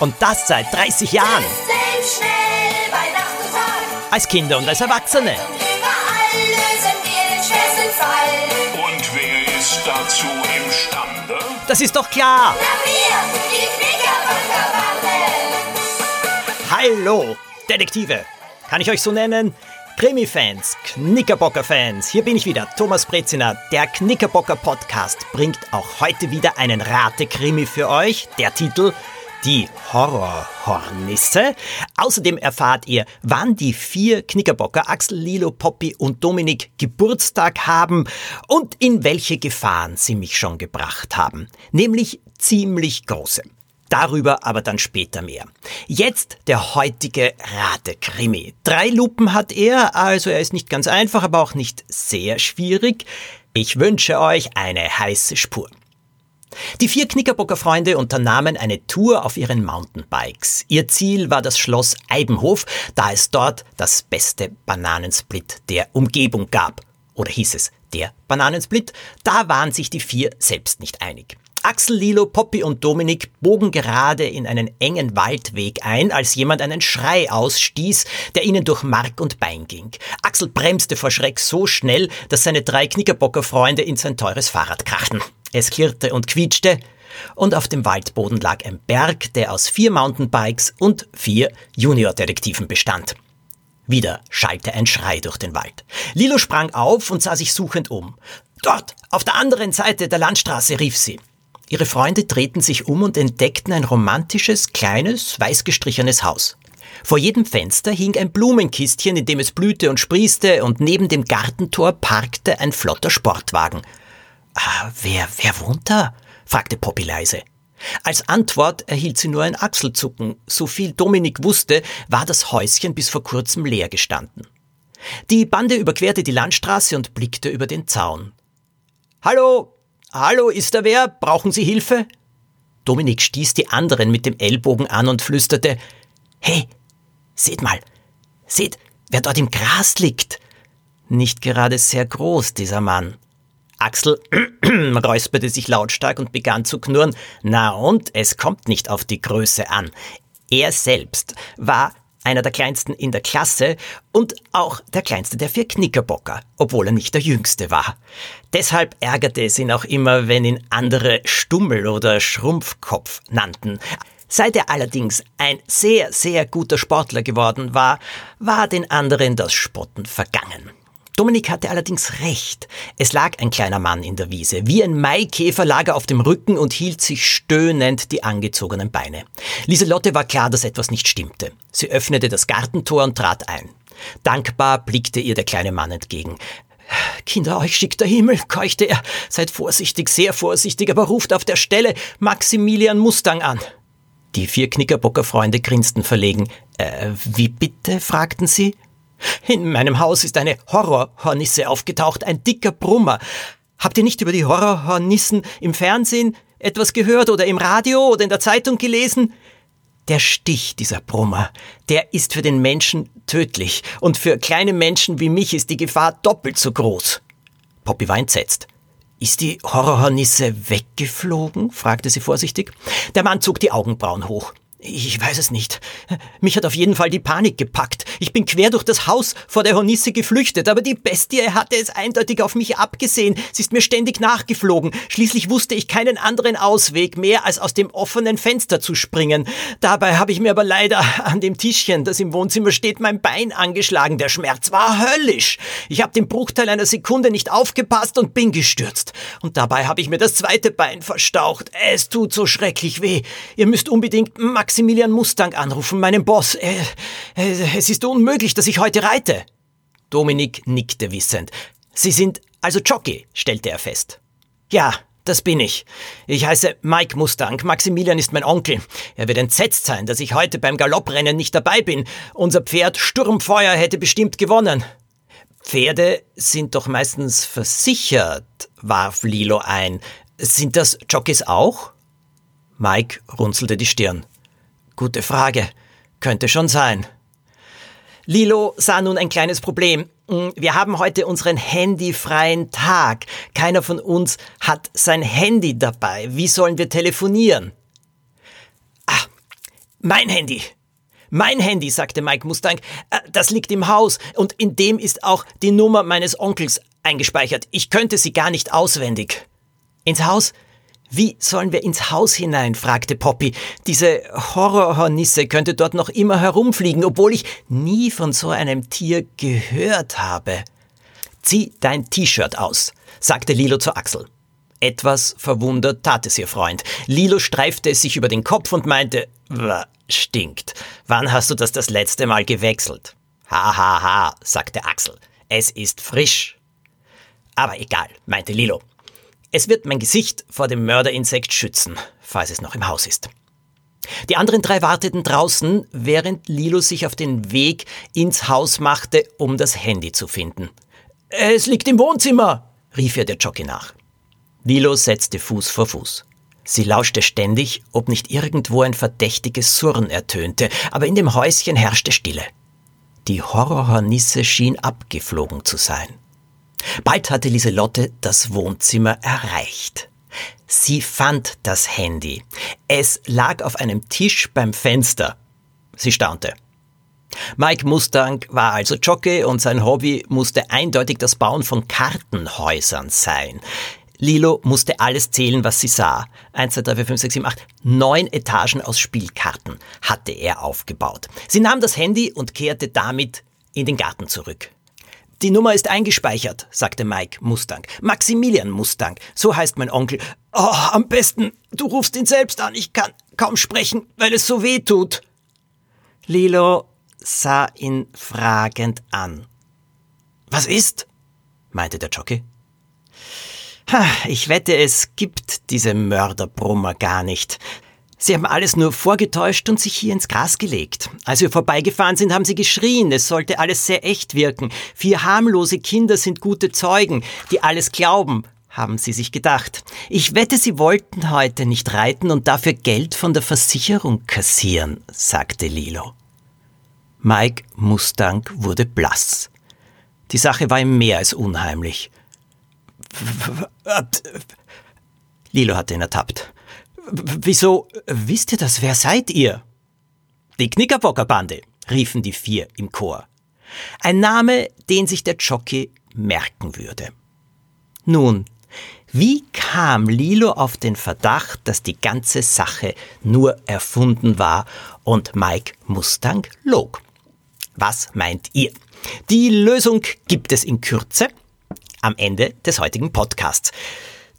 Und das seit 30 Jahren. schnell bei Nacht und Tag. Als Kinder und als Erwachsene. Und überall lösen wir den schwersten Fall. Und wer ist dazu imstande? Das ist doch klar. Hallo, Detektive. Kann ich euch so nennen? Krimi-Fans, Knickerbocker-Fans, hier bin ich wieder, Thomas Breziner. Der Knickerbocker-Podcast bringt auch heute wieder einen Rate-Krimi für euch. Der Titel Die Horrorhornisse. Außerdem erfahrt ihr, wann die vier Knickerbocker, Axel, Lilo, Poppy und Dominik, Geburtstag haben und in welche Gefahren sie mich schon gebracht haben. Nämlich ziemlich große. Darüber aber dann später mehr. Jetzt der heutige Ratekrimi. Drei Lupen hat er, also er ist nicht ganz einfach, aber auch nicht sehr schwierig. Ich wünsche euch eine heiße Spur. Die vier Knickerbocker Freunde unternahmen eine Tour auf ihren Mountainbikes. Ihr Ziel war das Schloss Eibenhof, da es dort das beste Bananensplit der Umgebung gab. Oder hieß es der Bananensplit? Da waren sich die vier selbst nicht einig. Axel, Lilo, Poppy und Dominik bogen gerade in einen engen Waldweg ein, als jemand einen Schrei ausstieß, der ihnen durch Mark und Bein ging. Axel bremste vor Schreck so schnell, dass seine drei Knickerbocker-Freunde in sein teures Fahrrad krachten. Es klirrte und quietschte, und auf dem Waldboden lag ein Berg, der aus vier Mountainbikes und vier Junior-Detektiven bestand. Wieder schallte ein Schrei durch den Wald. Lilo sprang auf und sah sich suchend um. Dort, auf der anderen Seite der Landstraße, rief sie. Ihre Freunde drehten sich um und entdeckten ein romantisches, kleines, weiß gestrichenes Haus. Vor jedem Fenster hing ein Blumenkistchen, in dem es blühte und sprießte, und neben dem Gartentor parkte ein flotter Sportwagen. Ah, wer, wer wohnt da? fragte Poppy leise. Als Antwort erhielt sie nur ein Achselzucken. So viel Dominik wusste, war das Häuschen bis vor kurzem leer gestanden. Die Bande überquerte die Landstraße und blickte über den Zaun. Hallo, Hallo, ist da wer? Brauchen Sie Hilfe? Dominik stieß die anderen mit dem Ellbogen an und flüsterte Hey, seht mal, seht, wer dort im Gras liegt. Nicht gerade sehr groß, dieser Mann. Axel räusperte sich lautstark und begann zu knurren. Na und, es kommt nicht auf die Größe an. Er selbst war einer der kleinsten in der Klasse und auch der kleinste der vier Knickerbocker, obwohl er nicht der jüngste war. Deshalb ärgerte es ihn auch immer, wenn ihn andere Stummel oder Schrumpfkopf nannten. Seit er allerdings ein sehr, sehr guter Sportler geworden war, war den anderen das Spotten vergangen. Dominik hatte allerdings recht. Es lag ein kleiner Mann in der Wiese. Wie ein Maikäfer lag er auf dem Rücken und hielt sich stöhnend die angezogenen Beine. Lieselotte war klar, dass etwas nicht stimmte. Sie öffnete das Gartentor und trat ein. Dankbar blickte ihr der kleine Mann entgegen. Kinder, euch schickt der Himmel, keuchte er. Seid vorsichtig, sehr vorsichtig, aber ruft auf der Stelle Maximilian Mustang an. Die vier Knickerbocker Freunde grinsten verlegen. Äh, wie bitte? fragten sie. In meinem Haus ist eine Horrorhornisse aufgetaucht, ein dicker Brummer. Habt ihr nicht über die Horrorhornissen im Fernsehen etwas gehört oder im Radio oder in der Zeitung gelesen? Der Stich dieser Brummer, der ist für den Menschen tödlich und für kleine Menschen wie mich ist die Gefahr doppelt so groß. Poppy war entsetzt. Ist die Horrorhornisse weggeflogen? fragte sie vorsichtig. Der Mann zog die Augenbrauen hoch. Ich weiß es nicht. Mich hat auf jeden Fall die Panik gepackt. Ich bin quer durch das Haus vor der Hornisse geflüchtet, aber die Bestie hatte es eindeutig auf mich abgesehen. Sie ist mir ständig nachgeflogen. Schließlich wusste ich keinen anderen Ausweg mehr, als aus dem offenen Fenster zu springen. Dabei habe ich mir aber leider an dem Tischchen, das im Wohnzimmer steht, mein Bein angeschlagen. Der Schmerz war höllisch. Ich habe den Bruchteil einer Sekunde nicht aufgepasst und bin gestürzt. Und dabei habe ich mir das zweite Bein verstaucht. Es tut so schrecklich weh. Ihr müsst unbedingt Max Maximilian Mustang anrufen, meinen Boss. Äh, äh, es ist unmöglich, dass ich heute reite. Dominik nickte wissend. Sie sind also Jockey, stellte er fest. Ja, das bin ich. Ich heiße Mike Mustang. Maximilian ist mein Onkel. Er wird entsetzt sein, dass ich heute beim Galopprennen nicht dabei bin. Unser Pferd Sturmfeuer hätte bestimmt gewonnen. Pferde sind doch meistens versichert, warf Lilo ein. Sind das Jockeys auch? Mike runzelte die Stirn. Gute Frage. Könnte schon sein. Lilo sah nun ein kleines Problem. Hm, wir haben heute unseren handyfreien Tag. Keiner von uns hat sein Handy dabei. Wie sollen wir telefonieren? Ah, Mein Handy. Mein Handy, sagte Mike Mustang, äh, das liegt im Haus und in dem ist auch die Nummer meines Onkels eingespeichert. Ich könnte sie gar nicht auswendig. Ins Haus? Wie sollen wir ins Haus hinein? fragte Poppy. Diese Horrorhornisse könnte dort noch immer herumfliegen, obwohl ich nie von so einem Tier gehört habe. Zieh dein T-Shirt aus, sagte Lilo zu Axel. Etwas verwundert tat es ihr Freund. Lilo streifte es sich über den Kopf und meinte, stinkt. Wann hast du das das letzte Mal gewechselt? Ha, ha, ha, sagte Axel. Es ist frisch. Aber egal, meinte Lilo. Es wird mein Gesicht vor dem Mörderinsekt schützen, falls es noch im Haus ist. Die anderen drei warteten draußen, während Lilo sich auf den Weg ins Haus machte, um das Handy zu finden. Es liegt im Wohnzimmer, rief ihr der Jockey nach. Lilo setzte Fuß vor Fuß. Sie lauschte ständig, ob nicht irgendwo ein verdächtiges Surren ertönte, aber in dem Häuschen herrschte Stille. Die Horrorhornisse schien abgeflogen zu sein. Bald hatte Lieselotte das Wohnzimmer erreicht. Sie fand das Handy. Es lag auf einem Tisch beim Fenster. Sie staunte. Mike Mustang war also Jockey und sein Hobby musste eindeutig das Bauen von Kartenhäusern sein. Lilo musste alles zählen, was sie sah. 1, 2, 3, 4, 5, 6, 7, 8. Neun Etagen aus Spielkarten hatte er aufgebaut. Sie nahm das Handy und kehrte damit in den Garten zurück. Die Nummer ist eingespeichert, sagte Mike Mustang. Maximilian Mustang, so heißt mein Onkel. Oh, am besten, du rufst ihn selbst an. Ich kann kaum sprechen, weil es so weh tut. Lilo sah ihn fragend an. Was ist? meinte der Jockey. Ich wette, es gibt diese Mörderbrummer gar nicht. Sie haben alles nur vorgetäuscht und sich hier ins Gras gelegt. Als wir vorbeigefahren sind, haben sie geschrien, es sollte alles sehr echt wirken. Vier harmlose Kinder sind gute Zeugen, die alles glauben, haben sie sich gedacht. Ich wette, sie wollten heute nicht reiten und dafür Geld von der Versicherung kassieren, sagte Lilo. Mike Mustang wurde blass. Die Sache war ihm mehr als unheimlich. Lilo hatte ihn ertappt. Wieso wisst ihr das? Wer seid ihr? Die Knickerbockerbande, riefen die vier im Chor. Ein Name, den sich der Jockey merken würde. Nun, wie kam Lilo auf den Verdacht, dass die ganze Sache nur erfunden war und Mike Mustang log? Was meint ihr? Die Lösung gibt es in Kürze am Ende des heutigen Podcasts.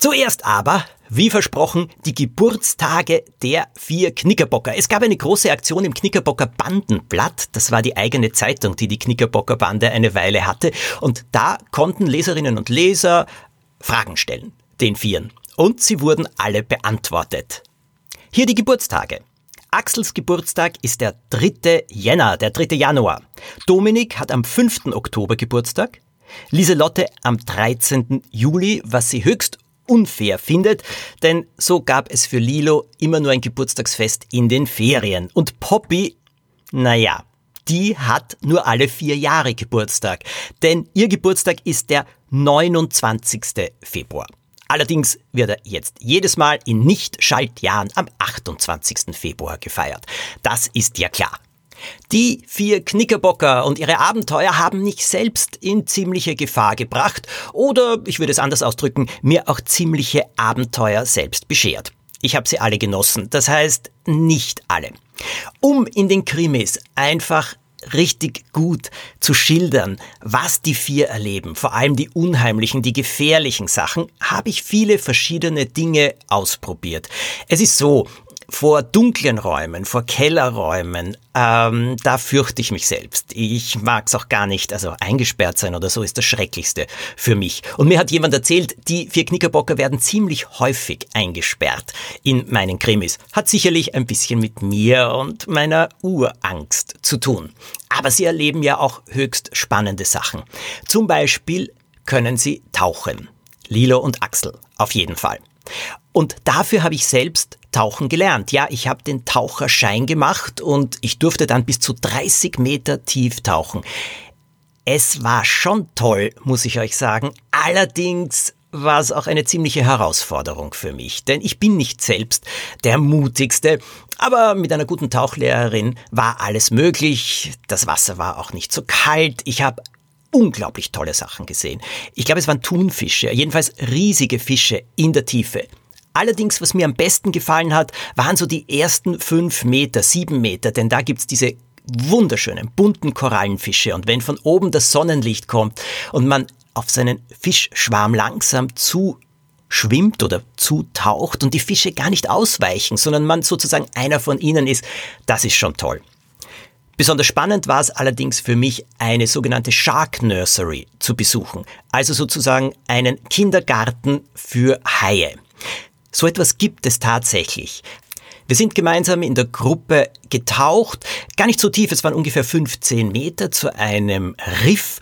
Zuerst aber, wie versprochen, die Geburtstage der vier Knickerbocker. Es gab eine große Aktion im Knickerbocker Bandenblatt. Das war die eigene Zeitung, die die Knickerbocker Bande eine Weile hatte. Und da konnten Leserinnen und Leser Fragen stellen, den Vieren. Und sie wurden alle beantwortet. Hier die Geburtstage. Axels Geburtstag ist der 3. Jänner, der 3. Januar. Dominik hat am 5. Oktober Geburtstag. Lieselotte am 13. Juli, was sie höchst unfair findet, denn so gab es für Lilo immer nur ein Geburtstagsfest in den Ferien. Und Poppy, naja, die hat nur alle vier Jahre Geburtstag, denn ihr Geburtstag ist der 29. Februar. Allerdings wird er jetzt jedes Mal in Nicht-Schaltjahren am 28. Februar gefeiert. Das ist ja klar. Die vier Knickerbocker und ihre Abenteuer haben mich selbst in ziemliche Gefahr gebracht oder, ich würde es anders ausdrücken, mir auch ziemliche Abenteuer selbst beschert. Ich habe sie alle genossen, das heißt nicht alle. Um in den Krimis einfach richtig gut zu schildern, was die vier erleben, vor allem die unheimlichen, die gefährlichen Sachen, habe ich viele verschiedene Dinge ausprobiert. Es ist so, vor dunklen Räumen, vor Kellerräumen, ähm, da fürchte ich mich selbst. Ich mag es auch gar nicht, also eingesperrt sein oder so ist das Schrecklichste für mich. Und mir hat jemand erzählt, die vier Knickerbocker werden ziemlich häufig eingesperrt in meinen Krimis. Hat sicherlich ein bisschen mit mir und meiner Urangst zu tun. Aber sie erleben ja auch höchst spannende Sachen. Zum Beispiel können sie tauchen. Lilo und Axel, auf jeden Fall. Und dafür habe ich selbst tauchen gelernt. Ja, ich habe den Taucherschein gemacht und ich durfte dann bis zu 30 Meter tief tauchen. Es war schon toll, muss ich euch sagen. Allerdings war es auch eine ziemliche Herausforderung für mich, denn ich bin nicht selbst der mutigste, aber mit einer guten Tauchlehrerin war alles möglich, das Wasser war auch nicht so kalt, ich habe unglaublich tolle Sachen gesehen. Ich glaube, es waren Thunfische, jedenfalls riesige Fische in der Tiefe. Allerdings, was mir am besten gefallen hat, waren so die ersten fünf Meter, sieben Meter, denn da gibt's diese wunderschönen, bunten Korallenfische. Und wenn von oben das Sonnenlicht kommt und man auf seinen Fischschwarm langsam zu schwimmt oder zutaucht und die Fische gar nicht ausweichen, sondern man sozusagen einer von ihnen ist, das ist schon toll. Besonders spannend war es allerdings für mich, eine sogenannte Shark Nursery zu besuchen, also sozusagen einen Kindergarten für Haie. So etwas gibt es tatsächlich. Wir sind gemeinsam in der Gruppe getaucht, gar nicht so tief, es waren ungefähr 15 Meter zu einem Riff.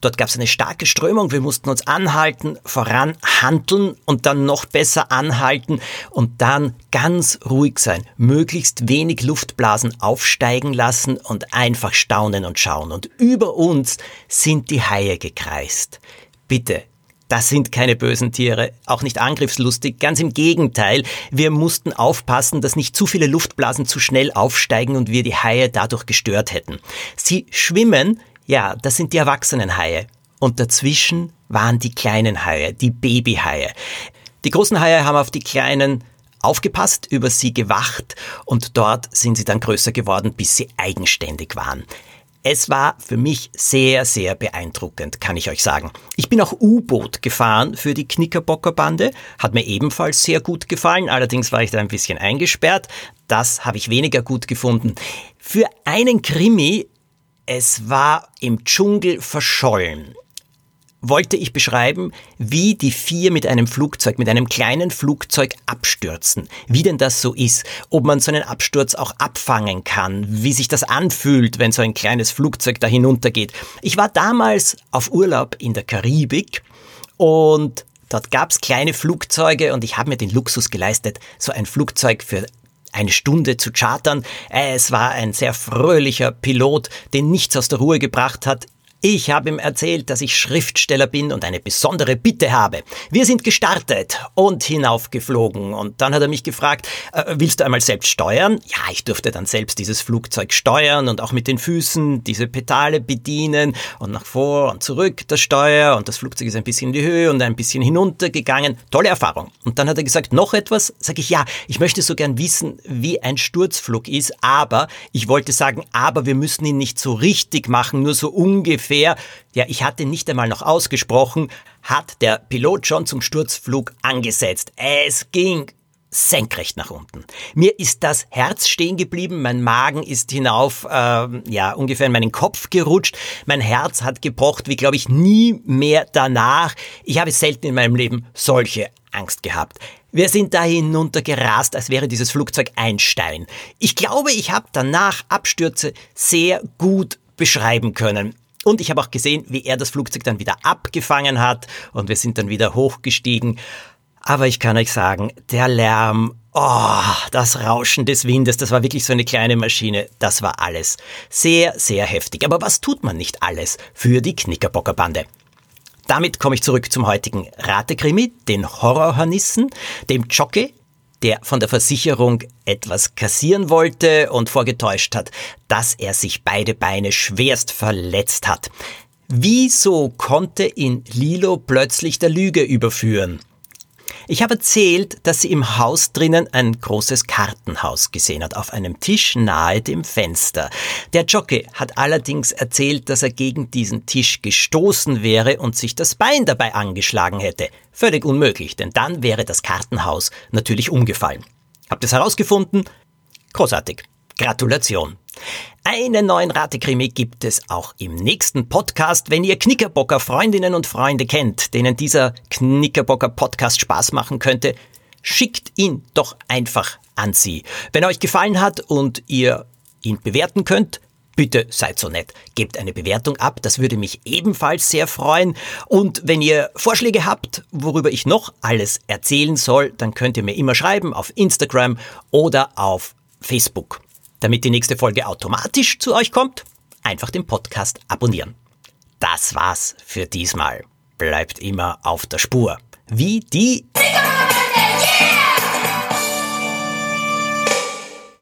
Dort gab es eine starke Strömung, wir mussten uns anhalten, voranhandeln und dann noch besser anhalten und dann ganz ruhig sein, möglichst wenig Luftblasen aufsteigen lassen und einfach staunen und schauen. Und über uns sind die Haie gekreist. Bitte, das sind keine bösen Tiere, auch nicht angriffslustig, ganz im Gegenteil. Wir mussten aufpassen, dass nicht zu viele Luftblasen zu schnell aufsteigen und wir die Haie dadurch gestört hätten. Sie schwimmen, ja, das sind die erwachsenen Haie. Und dazwischen waren die kleinen Haie, die Babyhaie. Die großen Haie haben auf die kleinen aufgepasst, über sie gewacht und dort sind sie dann größer geworden, bis sie eigenständig waren. Es war für mich sehr, sehr beeindruckend, kann ich euch sagen. Ich bin auch U-Boot gefahren für die Knickerbocker Bande, hat mir ebenfalls sehr gut gefallen, allerdings war ich da ein bisschen eingesperrt. Das habe ich weniger gut gefunden. Für einen Krimi, es war im Dschungel verschollen wollte ich beschreiben, wie die vier mit einem Flugzeug, mit einem kleinen Flugzeug abstürzen. Wie denn das so ist. Ob man so einen Absturz auch abfangen kann. Wie sich das anfühlt, wenn so ein kleines Flugzeug da hinuntergeht. Ich war damals auf Urlaub in der Karibik und dort gab's kleine Flugzeuge und ich habe mir den Luxus geleistet, so ein Flugzeug für eine Stunde zu chartern. Es war ein sehr fröhlicher Pilot, den nichts aus der Ruhe gebracht hat. Ich habe ihm erzählt, dass ich Schriftsteller bin und eine besondere Bitte habe. Wir sind gestartet und hinaufgeflogen und dann hat er mich gefragt, äh, willst du einmal selbst steuern? Ja, ich durfte dann selbst dieses Flugzeug steuern und auch mit den Füßen diese Pedale bedienen und nach vor und zurück das Steuer und das Flugzeug ist ein bisschen in die Höhe und ein bisschen hinunter gegangen. Tolle Erfahrung. Und dann hat er gesagt, noch etwas? Sag ich, ja, ich möchte so gern wissen, wie ein Sturzflug ist, aber ich wollte sagen, aber wir müssen ihn nicht so richtig machen, nur so ungefähr ungefähr, ja, ich hatte nicht einmal noch ausgesprochen, hat der Pilot schon zum Sturzflug angesetzt. Es ging senkrecht nach unten. Mir ist das Herz stehen geblieben, mein Magen ist hinauf, äh, ja, ungefähr in meinen Kopf gerutscht, mein Herz hat gepocht, wie glaube ich nie mehr danach. Ich habe selten in meinem Leben solche Angst gehabt. Wir sind da hinuntergerast, als wäre dieses Flugzeug ein Stein. Ich glaube, ich habe danach Abstürze sehr gut beschreiben können. Und ich habe auch gesehen, wie er das Flugzeug dann wieder abgefangen hat und wir sind dann wieder hochgestiegen. Aber ich kann euch sagen, der Lärm, oh, das Rauschen des Windes, das war wirklich so eine kleine Maschine. Das war alles sehr, sehr heftig. Aber was tut man nicht alles für die Knickerbocker Bande? Damit komme ich zurück zum heutigen Ratekrimi, den Horrorhornissen, dem Jockey, der von der Versicherung etwas kassieren wollte und vorgetäuscht hat, dass er sich beide Beine schwerst verletzt hat. Wieso konnte ihn Lilo plötzlich der Lüge überführen? Ich habe erzählt, dass sie im Haus drinnen ein großes Kartenhaus gesehen hat, auf einem Tisch nahe dem Fenster. Der Jockey hat allerdings erzählt, dass er gegen diesen Tisch gestoßen wäre und sich das Bein dabei angeschlagen hätte. Völlig unmöglich, denn dann wäre das Kartenhaus natürlich umgefallen. Habt ihr es herausgefunden? Großartig. Gratulation. Einen neuen Ratekrimi gibt es auch im nächsten Podcast. Wenn ihr Knickerbocker Freundinnen und Freunde kennt, denen dieser Knickerbocker Podcast Spaß machen könnte, schickt ihn doch einfach an sie. Wenn er euch gefallen hat und ihr ihn bewerten könnt, Bitte seid so nett, gebt eine Bewertung ab, das würde mich ebenfalls sehr freuen. Und wenn ihr Vorschläge habt, worüber ich noch alles erzählen soll, dann könnt ihr mir immer schreiben auf Instagram oder auf Facebook. Damit die nächste Folge automatisch zu euch kommt, einfach den Podcast abonnieren. Das war's für diesmal. Bleibt immer auf der Spur. wie die